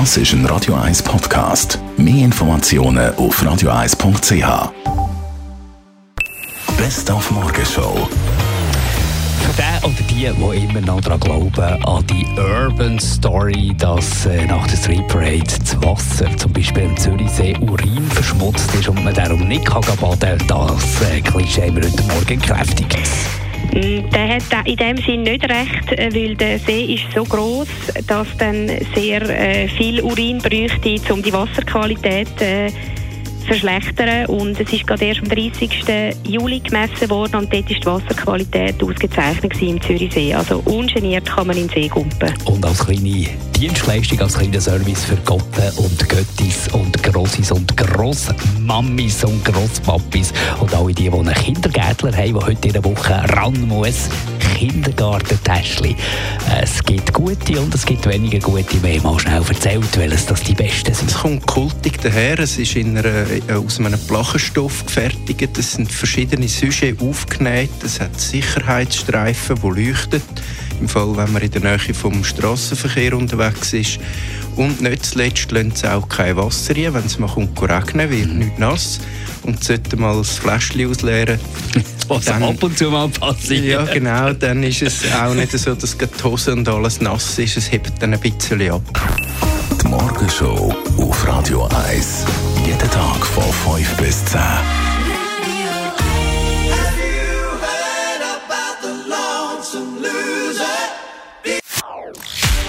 Das ist ein Radio 1 Podcast. Mehr Informationen auf radio1.ch. Best auf Morgenshow. Für den oder die, die immer noch daran glauben, an die Urban Story, dass äh, nach der Street Parade das Wasser zum Beispiel im Zürichsee Urin verschmutzt ist und man darum nicht kann baden kann, das äh, Klischee haben wir heute Morgen gekräftigt. Mm, Der hat in dem Sinn nicht recht, äh, weil der See ist so groß, dass dann sehr äh, viel Urin bräuchte, um die Wasserqualität äh, zu verschlechtern. Und es ist gerade erst am 30. Juli gemessen worden und dort ist die Wasserqualität ausgezeichnet im Zürichsee. Also ungeniert kann man in den See kumpen. Und als kleine Dienstleistung, als kleiner Service für Gotten und Göttis und und Grossmammis und Grosspapis und alle die, die einen Kindergärtler haben, die heute in der Woche ran muss. Kindergartentäschchen. Es gibt gute und es gibt weniger gute. Wir haben mal schnell erzählt, welches das die besten sind. Es kommt kultig daher. Es ist in einer, äh, aus einem Plachenstoff gefertigt. Es sind verschiedene Sujets aufgenäht. Es hat Sicherheitsstreifen, die leuchten. Im Fall, wenn man in der Nähe vom Straßenverkehr unterwegs ist. Und nicht zuletzt lassen sie auch kein Wasser rein. Wenn es mal kommt, regnen wird nicht nass. Und sollte mal das Fläschchen ausleeren. Was Dann- ab und zu mal passiert. Ja, genau. Dann ist es auch nicht so, dass die Hose und alles nass ist. Es hebt dann ein bisschen ab. Die Morgenshow auf Radio 1. Jeden Tag von 5 bis 10.